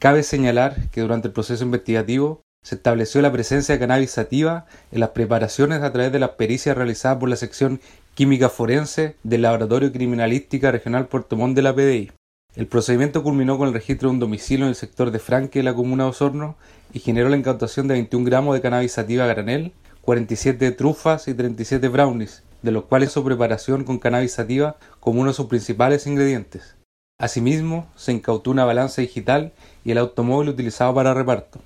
Cabe señalar que durante el proceso investigativo se estableció la presencia de cannabis sativa en las preparaciones a través de las pericias realizadas por la sección química forense del Laboratorio Criminalística Regional Puerto Montt de la PDI. El procedimiento culminó con el registro de un domicilio en el sector de Franque de la comuna de Osorno y generó la incautación de 21 gramos de cannabis sativa granel, 47 trufas y 37 brownies, de los cuales su preparación con cannabis sativa como uno de sus principales ingredientes. Asimismo, se incautó una balanza digital y el automóvil utilizado para reparto.